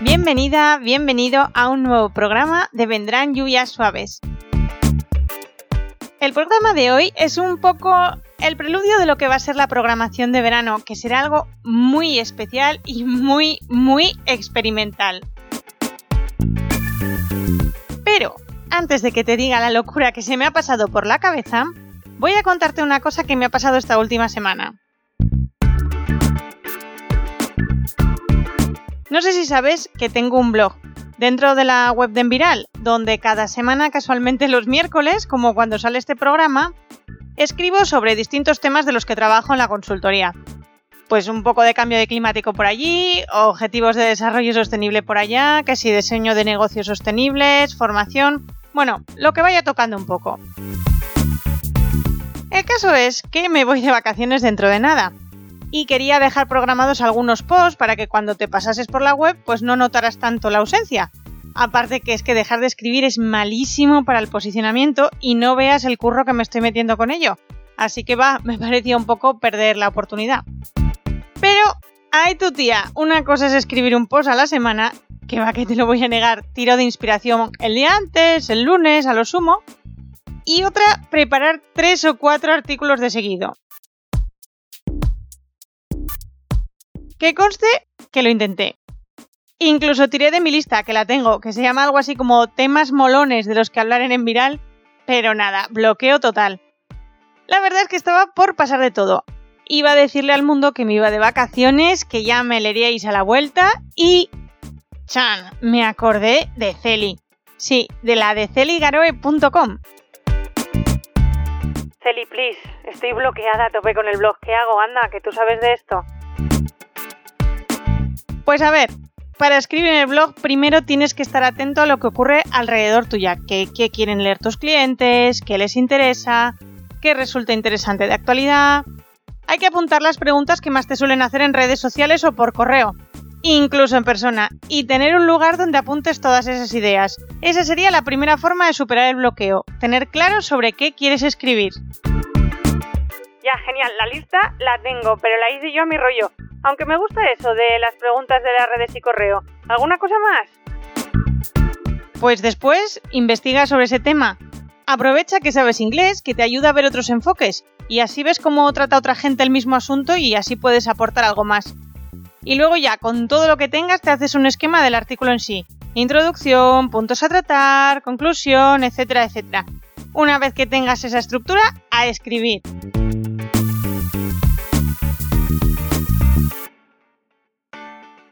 Bienvenida, bienvenido a un nuevo programa de Vendrán lluvias suaves. El programa de hoy es un poco el preludio de lo que va a ser la programación de verano, que será algo muy especial y muy, muy experimental. Pero antes de que te diga la locura que se me ha pasado por la cabeza, voy a contarte una cosa que me ha pasado esta última semana. No sé si sabes que tengo un blog dentro de la web de Enviral, donde cada semana, casualmente los miércoles, como cuando sale este programa, escribo sobre distintos temas de los que trabajo en la consultoría. Pues un poco de cambio de climático por allí, objetivos de desarrollo sostenible por allá, que si diseño de negocios sostenibles, formación, bueno, lo que vaya tocando un poco. El caso es que me voy de vacaciones dentro de nada. Y quería dejar programados algunos posts para que cuando te pasases por la web pues no notaras tanto la ausencia. Aparte que es que dejar de escribir es malísimo para el posicionamiento y no veas el curro que me estoy metiendo con ello. Así que va, me parecía un poco perder la oportunidad. Pero, ay tu tía, una cosa es escribir un post a la semana que va que te lo voy a negar, tiro de inspiración el día antes, el lunes, a lo sumo. Y otra, preparar tres o cuatro artículos de seguido. Que conste que lo intenté. Incluso tiré de mi lista, que la tengo, que se llama algo así como temas molones de los que hablar en Enviral, pero nada, bloqueo total. La verdad es que estaba por pasar de todo. Iba a decirle al mundo que me iba de vacaciones, que ya me leeríais a la vuelta y Chan, me acordé de Celi. Sí, de la de celigaroe.com. Celi, please, estoy bloqueada a tope con el blog. ¿Qué hago? Anda, que tú sabes de esto. Pues a ver, para escribir en el blog primero tienes que estar atento a lo que ocurre alrededor tuya, qué, qué quieren leer tus clientes, qué les interesa, qué resulta interesante de actualidad. Hay que apuntar las preguntas que más te suelen hacer en redes sociales o por correo incluso en persona, y tener un lugar donde apuntes todas esas ideas. Esa sería la primera forma de superar el bloqueo, tener claro sobre qué quieres escribir. Ya, genial, la lista la tengo, pero la hice yo a mi rollo. Aunque me gusta eso de las preguntas de las redes y correo. ¿Alguna cosa más? Pues después, investiga sobre ese tema. Aprovecha que sabes inglés, que te ayuda a ver otros enfoques, y así ves cómo trata otra gente el mismo asunto y así puedes aportar algo más y luego ya con todo lo que tengas te haces un esquema del artículo en sí. Introducción, puntos a tratar, conclusión, etcétera, etcétera. Una vez que tengas esa estructura, a escribir.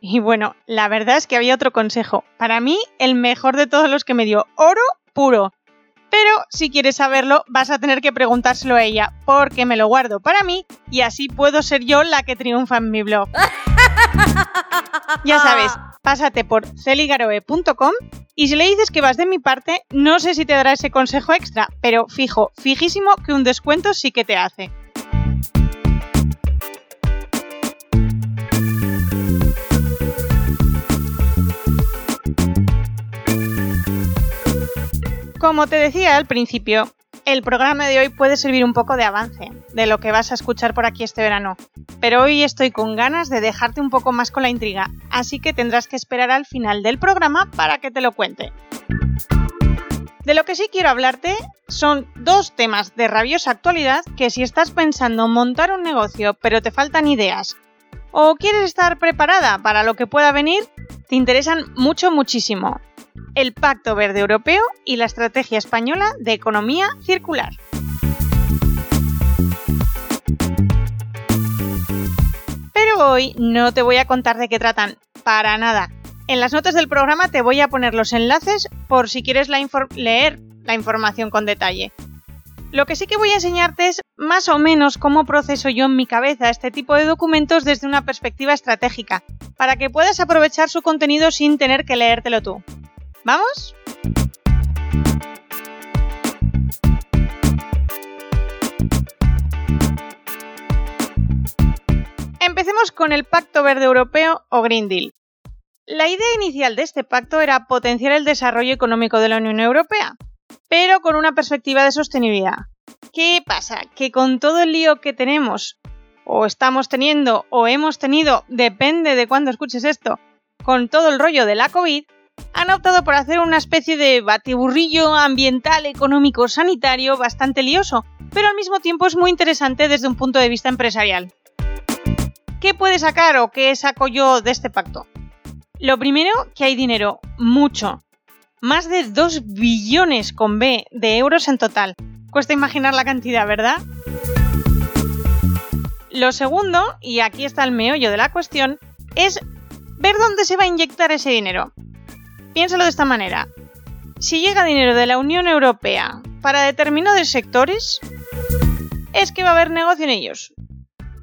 Y bueno, la verdad es que había otro consejo. Para mí, el mejor de todos los que me dio oro puro. Pero si quieres saberlo, vas a tener que preguntárselo a ella, porque me lo guardo para mí y así puedo ser yo la que triunfa en mi blog. Ya sabes, pásate por celigaroe.com y si le dices que vas de mi parte, no sé si te dará ese consejo extra, pero fijo, fijísimo que un descuento sí que te hace. Como te decía al principio, el programa de hoy puede servir un poco de avance de lo que vas a escuchar por aquí este verano, pero hoy estoy con ganas de dejarte un poco más con la intriga, así que tendrás que esperar al final del programa para que te lo cuente. De lo que sí quiero hablarte son dos temas de rabiosa actualidad que si estás pensando montar un negocio pero te faltan ideas o quieres estar preparada para lo que pueda venir, te interesan mucho muchísimo el Pacto Verde Europeo y la Estrategia Española de Economía Circular. Pero hoy no te voy a contar de qué tratan, para nada. En las notas del programa te voy a poner los enlaces por si quieres leer la información con detalle. Lo que sí que voy a enseñarte es más o menos cómo proceso yo en mi cabeza este tipo de documentos desde una perspectiva estratégica, para que puedas aprovechar su contenido sin tener que leértelo tú. ¿Vamos? Empecemos con el Pacto Verde Europeo o Green Deal. La idea inicial de este pacto era potenciar el desarrollo económico de la Unión Europea, pero con una perspectiva de sostenibilidad. ¿Qué pasa? Que con todo el lío que tenemos, o estamos teniendo, o hemos tenido, depende de cuándo escuches esto, con todo el rollo de la COVID, han optado por hacer una especie de batiburrillo ambiental, económico, sanitario bastante lioso, pero al mismo tiempo es muy interesante desde un punto de vista empresarial. ¿Qué puede sacar o qué saco yo de este pacto? Lo primero, que hay dinero, mucho. Más de 2 billones con B de euros en total. Cuesta imaginar la cantidad, ¿verdad? Lo segundo, y aquí está el meollo de la cuestión, es ver dónde se va a inyectar ese dinero. Piénsalo de esta manera. Si llega dinero de la Unión Europea para determinados sectores, es que va a haber negocio en ellos.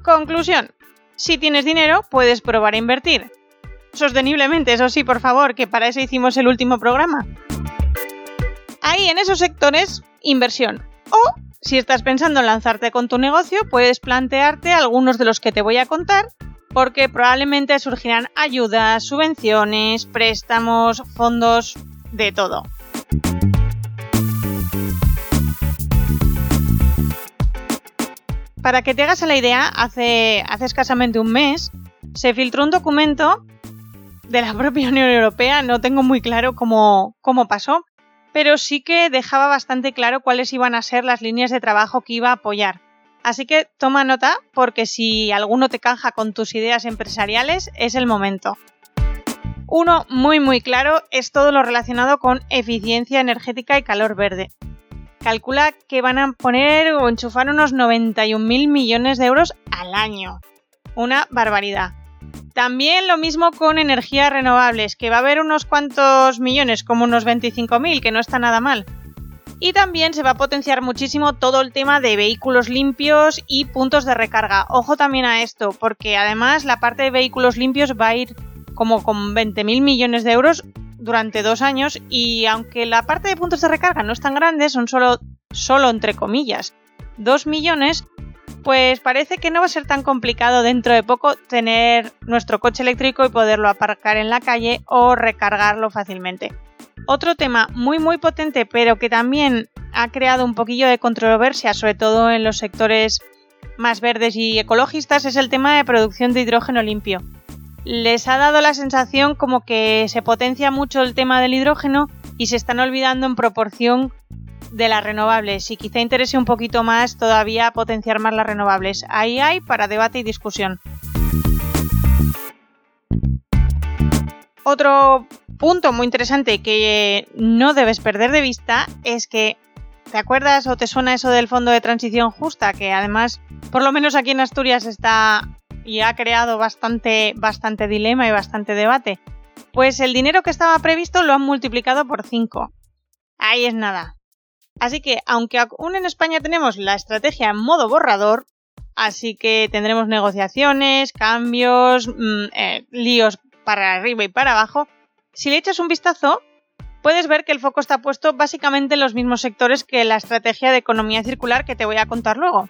Conclusión, si tienes dinero, puedes probar a invertir. Sosteniblemente, eso sí, por favor, que para eso hicimos el último programa. Ahí, en esos sectores, inversión. O, si estás pensando en lanzarte con tu negocio, puedes plantearte algunos de los que te voy a contar, porque probablemente surgirán ayudas, subvenciones, préstamos, fondos, de todo. Para que te hagas la idea, hace, hace escasamente un mes se filtró un documento de la propia Unión Europea, no tengo muy claro cómo, cómo pasó, pero sí que dejaba bastante claro cuáles iban a ser las líneas de trabajo que iba a apoyar. Así que toma nota porque si alguno te caja con tus ideas empresariales es el momento. Uno muy muy claro es todo lo relacionado con eficiencia energética y calor verde calcula que van a poner o enchufar unos 91.000 millones de euros al año. Una barbaridad. También lo mismo con energías renovables, que va a haber unos cuantos millones, como unos 25.000, que no está nada mal. Y también se va a potenciar muchísimo todo el tema de vehículos limpios y puntos de recarga. Ojo también a esto, porque además la parte de vehículos limpios va a ir como con 20.000 millones de euros durante dos años y aunque la parte de puntos de recarga no es tan grande, son solo, solo entre comillas, dos millones, pues parece que no va a ser tan complicado dentro de poco tener nuestro coche eléctrico y poderlo aparcar en la calle o recargarlo fácilmente. Otro tema muy muy potente pero que también ha creado un poquillo de controversia, sobre todo en los sectores más verdes y ecologistas, es el tema de producción de hidrógeno limpio les ha dado la sensación como que se potencia mucho el tema del hidrógeno y se están olvidando en proporción de las renovables y quizá interese un poquito más todavía potenciar más las renovables. Ahí hay para debate y discusión. Otro punto muy interesante que no debes perder de vista es que ¿te acuerdas o te suena eso del fondo de transición justa? Que además, por lo menos aquí en Asturias está y ha creado bastante, bastante dilema y bastante debate. Pues el dinero que estaba previsto lo han multiplicado por 5. Ahí es nada. Así que, aunque aún en España tenemos la estrategia en modo borrador, así que tendremos negociaciones, cambios, mm, eh, líos para arriba y para abajo, si le echas un vistazo, puedes ver que el foco está puesto básicamente en los mismos sectores que la estrategia de economía circular que te voy a contar luego.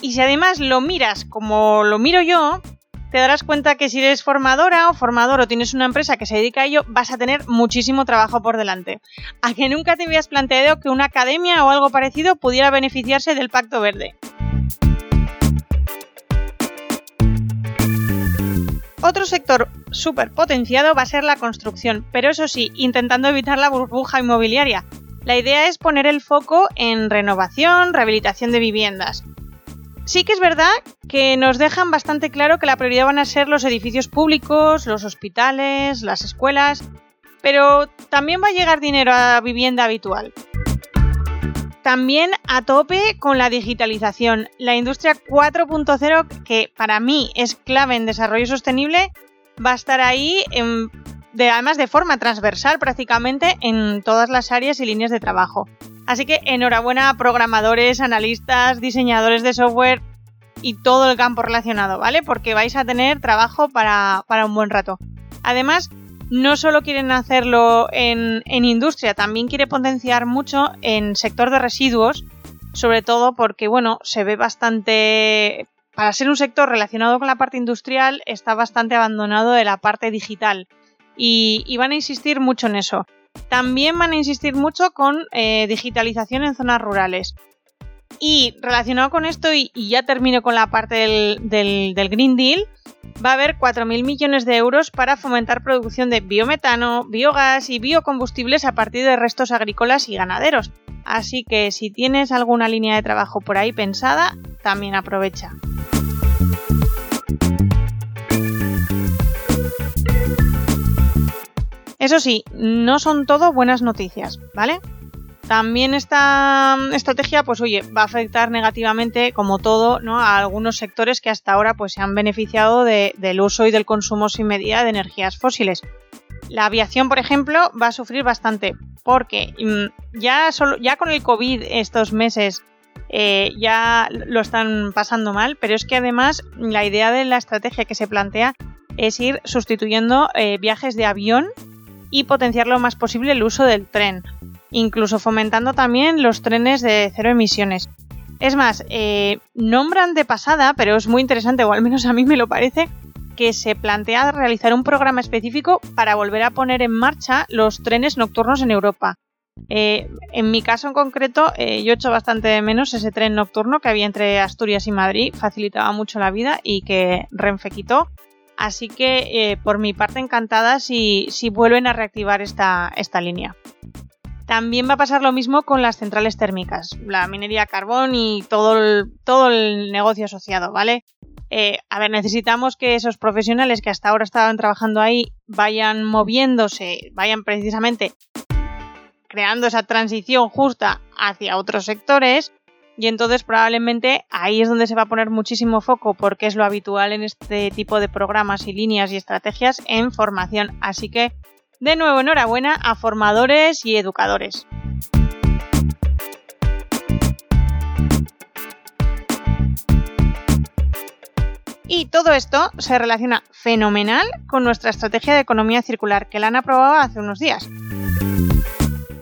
Y si además lo miras como lo miro yo, te darás cuenta que si eres formadora o formador o tienes una empresa que se dedica a ello, vas a tener muchísimo trabajo por delante. A que nunca te habías planteado que una academia o algo parecido pudiera beneficiarse del Pacto Verde. Otro sector súper potenciado va a ser la construcción, pero eso sí, intentando evitar la burbuja inmobiliaria. La idea es poner el foco en renovación, rehabilitación de viviendas. Sí que es verdad que nos dejan bastante claro que la prioridad van a ser los edificios públicos, los hospitales, las escuelas, pero también va a llegar dinero a vivienda habitual. También a tope con la digitalización. La industria 4.0, que para mí es clave en desarrollo sostenible, va a estar ahí además de forma transversal prácticamente en todas las áreas y líneas de trabajo. Así que enhorabuena a programadores, analistas, diseñadores de software y todo el campo relacionado, ¿vale? Porque vais a tener trabajo para, un buen rato. Además, no solo quieren hacerlo en, industria, también quiere potenciar mucho en sector de residuos, sobre todo porque, bueno, se ve bastante... Para ser un sector relacionado con la parte industrial, está bastante abandonado de la parte digital. Y, van a insistir mucho en eso. También van a insistir mucho con eh, digitalización en zonas rurales. Y relacionado con esto, y, ya termino con la parte del, Green Deal, va a haber 4.000 millones de euros para fomentar producción de biometano, biogás y biocombustibles a partir de restos agrícolas y ganaderos. Así que si tienes alguna línea de trabajo por ahí pensada, también aprovecha. Eso sí, no son todo buenas noticias, ¿vale? También esta estrategia, pues oye, va a afectar negativamente, como todo, ¿no? a algunos sectores que hasta ahora pues, se han beneficiado del uso y del consumo sin medida de energías fósiles. La aviación, por ejemplo, va a sufrir bastante, porque mm, ya, solo, ya con el COVID estos meses eh, ya lo están pasando mal, pero es que además la idea de la estrategia que se plantea es ir sustituyendo eh, viajes de avión y potenciar lo más posible el uso del tren, incluso fomentando también los trenes de cero emisiones. Es más, eh, nombran de pasada, pero es muy interesante, o al menos a mí me lo parece, que se plantea realizar un programa específico para volver a poner en marcha los trenes nocturnos en Europa. Eh, en mi caso en concreto, eh, yo echo bastante de menos ese tren nocturno que había entre Asturias y Madrid, facilitaba mucho la vida y que Renfe quitó. Así que por mi parte encantada si, vuelven a reactivar esta, esta línea. También va a pasar lo mismo con las centrales térmicas, la minería carbón y todo el, todo el negocio asociado, ¿vale? Eh, a ver, necesitamos que esos profesionales que hasta ahora estaban trabajando ahí vayan moviéndose, vayan precisamente creando esa transición justa hacia otros sectores y entonces probablemente ahí es donde se va a poner muchísimo foco porque es lo habitual en este tipo de programas y líneas y estrategias en formación. Así que de nuevo enhorabuena a formadores y educadores. Y todo esto se relaciona fenomenal con nuestra estrategia de economía circular que la han aprobado hace unos días.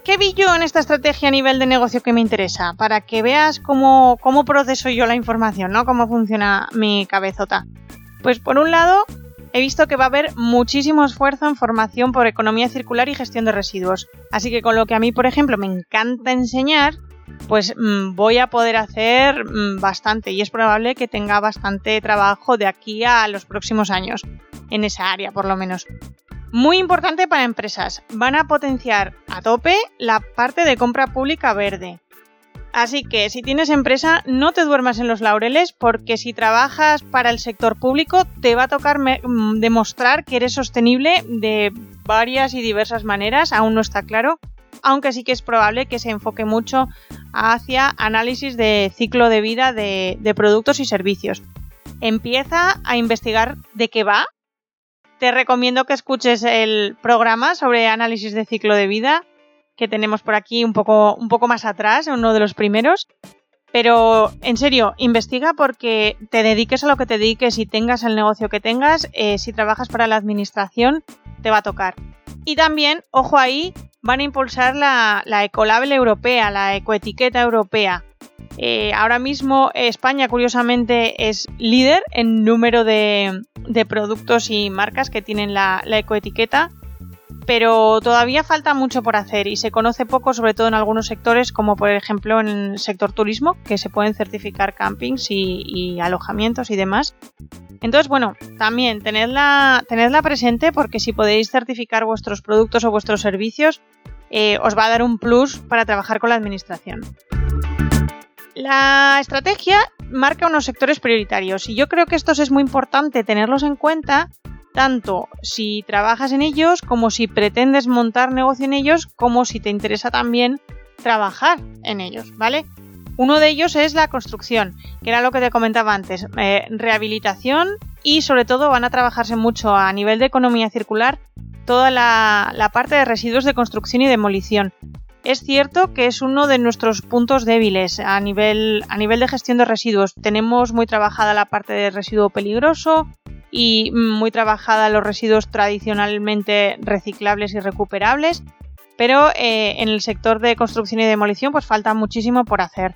¿Qué vi yo en esta estrategia a nivel de negocio que me interesa? Para que veas cómo, cómo proceso yo la información, ¿no? Cómo funciona mi cabezota. Pues por un lado, he visto que va a haber muchísimo esfuerzo en formación por economía circular y gestión de residuos. Así que con lo que a mí, por ejemplo, me encanta enseñar, pues mm, voy a poder hacer mm, bastante y es probable que tenga bastante trabajo de aquí a los próximos años, en esa área por lo menos. Muy importante para empresas, van a potenciar a tope la parte de compra pública verde. Así que si tienes empresa, no te duermas en los laureles porque si trabajas para el sector público te va a tocar mm, demostrar que eres sostenible de varias y diversas maneras, aún no está claro, aunque sí que es probable que se enfoque mucho hacia análisis de ciclo de vida de, de productos y servicios. Empieza a investigar de qué va te recomiendo que escuches el programa sobre análisis de ciclo de vida que tenemos por aquí un poco, un poco más atrás, uno de los primeros. Pero en serio, investiga porque te dediques a lo que te dediques y tengas el negocio que tengas, eh, si trabajas para la administración, te va a tocar. Y también, ojo ahí, van a impulsar la, la Ecolabel europea, la ecoetiqueta europea. Eh, ahora mismo España, curiosamente, es líder en número de, productos y marcas que tienen la, ecoetiqueta, pero todavía falta mucho por hacer y se conoce poco, sobre todo en algunos sectores, como por ejemplo en el sector turismo, que se pueden certificar campings y, alojamientos y demás. Entonces, bueno, también tenedla, presente porque si podéis certificar vuestros productos o vuestros servicios, eh, os va a dar un plus para trabajar con la administración. La estrategia marca unos sectores prioritarios y yo creo que estos es muy importante tenerlos en cuenta tanto si trabajas en ellos como si pretendes montar negocio en ellos como si te interesa también trabajar en ellos, ¿vale? Uno de ellos es la construcción, que era lo que te comentaba antes, eh, rehabilitación y sobre todo van a trabajarse mucho a nivel de economía circular toda la parte de residuos de construcción y demolición Es cierto que es uno de nuestros puntos débiles a nivel, a nivel de gestión de residuos. Tenemos muy trabajada la parte de residuo peligroso y muy trabajada los residuos tradicionalmente reciclables y recuperables, pero eh, en el sector de construcción y demolición pues falta muchísimo por hacer.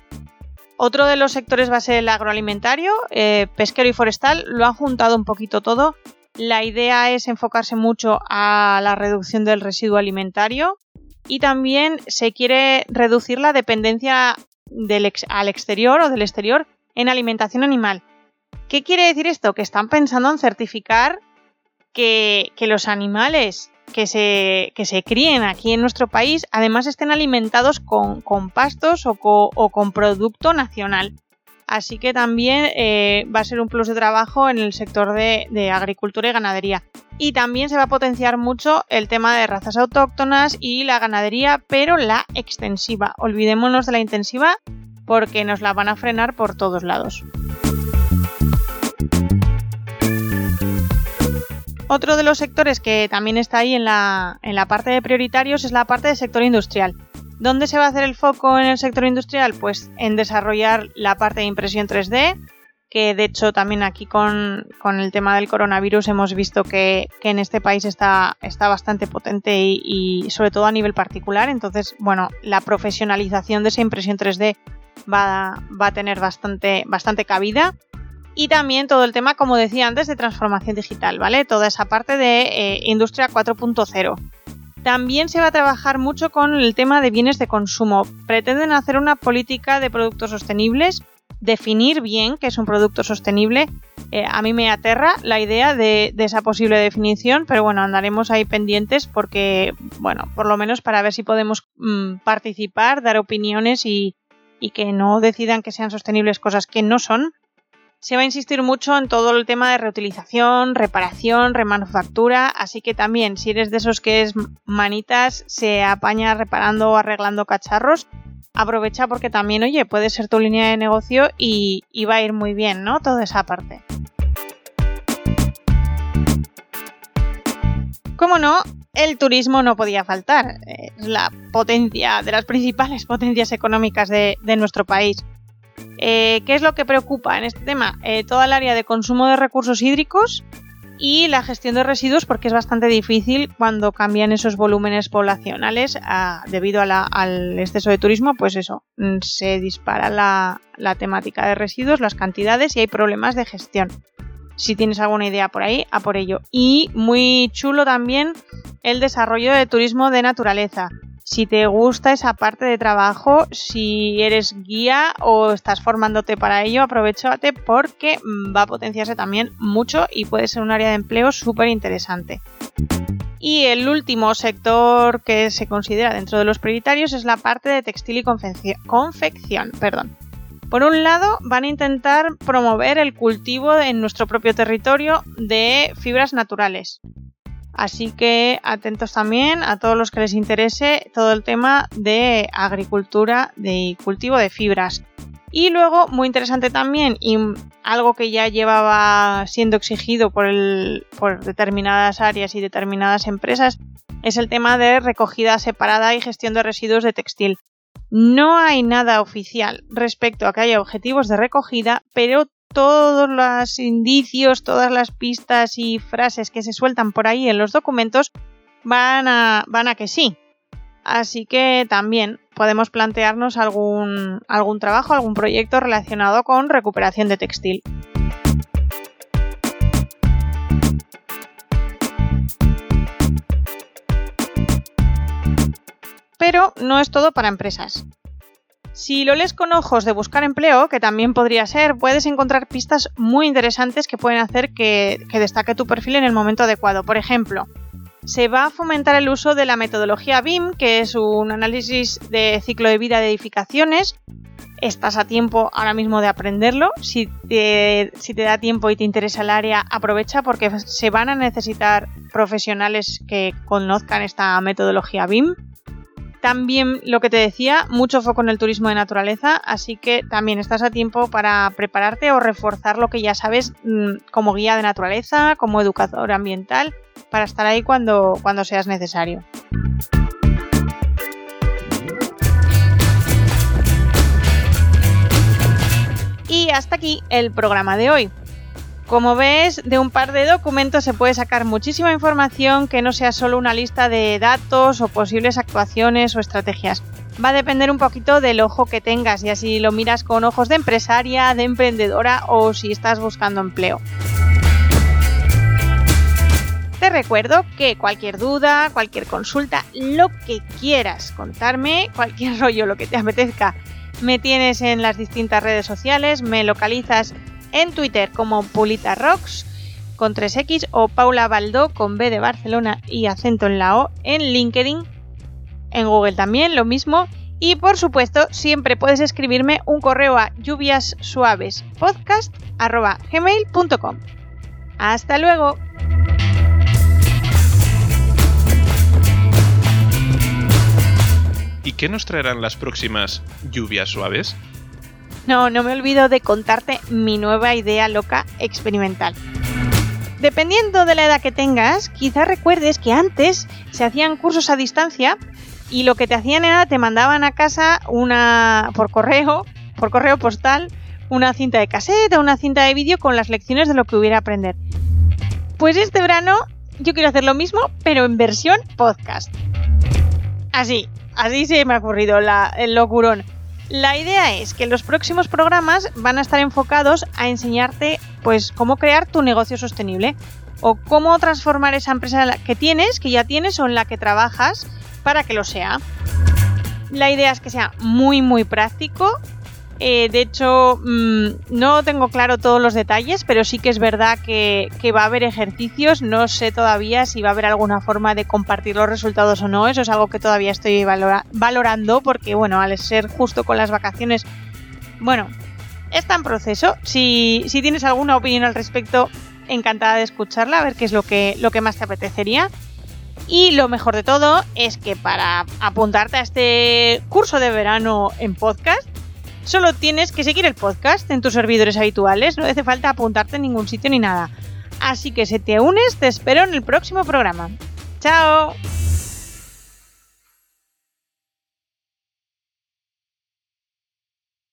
Otro de los sectores va a ser el agroalimentario, eh, pesquero y forestal, lo han juntado un poquito todo. La idea es enfocarse mucho a la reducción del residuo alimentario y también se quiere reducir la dependencia del al exterior o del exterior en alimentación animal. ¿Qué quiere decir esto? Que están pensando en certificar que, los animales que se, que se, críen aquí en nuestro país además estén alimentados con, pastos o, con producto nacional. Así que también eh, va a ser un plus de trabajo en el sector de, agricultura y ganadería. Y también se va a potenciar mucho el tema de razas autóctonas y la ganadería, pero la extensiva. Olvidémonos de la intensiva porque nos la van a frenar por todos lados. Otro de los sectores que también está ahí en la, en la parte de prioritarios es la parte del sector industrial. ¿Dónde se va a hacer el foco en el sector industrial? Pues en desarrollar la parte de impresión 3D, que de hecho también aquí con, el tema del coronavirus hemos visto que, en este país está, está bastante potente y, sobre todo a nivel particular. Entonces, bueno, la profesionalización de esa impresión 3D va, va a tener bastante, bastante cabida. Y también todo el tema, como decía antes, de transformación digital, ¿vale? Toda esa parte de eh, industria 4.0. También se va a trabajar mucho con el tema de bienes de consumo. Pretenden hacer una política de productos sostenibles, definir bien qué es un producto sostenible. Eh, a mí me aterra la idea de, esa posible definición, pero bueno, andaremos ahí pendientes porque, bueno, por lo menos para ver si podemos mm, participar, dar opiniones y que no decidan que sean sostenibles cosas que no son se va a insistir mucho en todo el tema de reutilización, reparación, remanufactura, así que también si eres de esos que es manitas, se apaña reparando o arreglando cacharros, aprovecha porque también, oye, puede ser tu línea de negocio y, va a ir muy bien, ¿no? Toda esa parte. Como no, el turismo no podía faltar. Es la potencia, de las principales potencias económicas de nuestro país. Eh, ¿Qué es lo que preocupa en este tema? Eh, toda el área de consumo de recursos hídricos y la gestión de residuos porque es bastante difícil cuando cambian esos volúmenes poblacionales debido al exceso de turismo, pues eso, mm, se dispara la temática de residuos, las cantidades y hay problemas de gestión. Si tienes alguna idea por ahí, a por ello. Y muy chulo también el desarrollo de turismo de naturaleza si te gusta esa parte de trabajo, si eres guía o estás formándote para ello, aprovechate porque mm, va a potenciarse también mucho y puede ser un área de empleo súper interesante. Y el último sector que se considera dentro de los prioritarios es la parte de textil y confección. Perdón. Por un lado, van a intentar promover el cultivo en nuestro propio territorio de fibras naturales. Así que atentos también a todos los que les interese todo el tema de agricultura de cultivo de fibras. Y luego, muy interesante también, y algo que ya llevaba siendo exigido por, por determinadas áreas y determinadas empresas, es el tema de recogida separada y gestión de residuos de textil. No hay nada oficial respecto a que haya objetivos de recogida, pero todos los indicios, todas las pistas y frases que se sueltan por ahí en los documentos van a, van a que sí. Así que también podemos plantearnos algún, algún trabajo, algún proyecto relacionado con recuperación de textil. Pero no es todo para empresas. Si lo lees con ojos de buscar empleo, que también podría ser, puedes encontrar pistas muy interesantes que pueden hacer que, destaque tu perfil en el momento adecuado. Por ejemplo, se va a fomentar el uso de la metodología BIM, que es un análisis de ciclo de vida de edificaciones. Estás a tiempo ahora mismo de aprenderlo. Si te, si te da tiempo y te interesa el área, aprovecha porque se van a necesitar profesionales que conozcan esta metodología BIM. También lo que te decía, mucho foco en el turismo de naturaleza, así que también estás a tiempo para prepararte o reforzar lo que ya sabes mm, como guía de naturaleza, como educador ambiental, para estar ahí cuando, cuando seas necesario. Y hasta aquí el programa de hoy. Como ves, de un par de documentos se puede sacar muchísima información que no sea solo una lista de datos o posibles actuaciones o estrategias. Va a depender un poquito del ojo que tengas, y si lo miras con ojos de empresaria, de emprendedora o si estás buscando empleo. Te recuerdo que cualquier duda, cualquier consulta, lo que quieras contarme, cualquier rollo, lo que te apetezca, me tienes en las distintas redes sociales, me localizas en Twitter como Pulita Rocks con 3X o Paula Baldó con B de Barcelona y acento en la O en LinkedIn. En Google también lo mismo. Y por supuesto, siempre puedes escribirme un correo a lluviassuavespodcast.gmail.com. ¡Hasta luego! ¿Y qué nos traerán las próximas lluvias suaves? No, no me olvido de contarte mi nueva idea loca experimental. Dependiendo de la edad que tengas, quizás recuerdes que antes se hacían cursos a distancia y lo que te hacían era te mandaban a casa una por correo, por correo postal, una cinta de cassette o una cinta de vídeo con las lecciones de lo que hubiera aprender. Pues este verano yo quiero hacer lo mismo, pero en versión podcast. Así, así se me ha ocurrido el locurón. La idea es que los próximos programas van a estar enfocados a enseñarte pues cómo crear tu negocio sostenible o cómo transformar esa empresa que tienes, que ya tienes o en la que trabajas para que lo sea. La idea es que sea muy muy práctico eh, de hecho, mm, no tengo claro todos los detalles, pero sí que es verdad que, va a haber ejercicios. No sé todavía si va a haber alguna forma de compartir los resultados o no. Eso es algo que todavía estoy valorando porque, bueno, al ser justo con las vacaciones, bueno, está en proceso. Si, tienes alguna opinión al respecto, encantada de escucharla, a ver qué es lo que, lo que más te apetecería. Y lo mejor de todo es que para apuntarte a este curso de verano en podcast, Solo tienes que seguir el podcast en tus servidores habituales, no hace falta apuntarte en ningún sitio ni nada. Así que si te unes, te espero en el próximo programa. ¡Chao!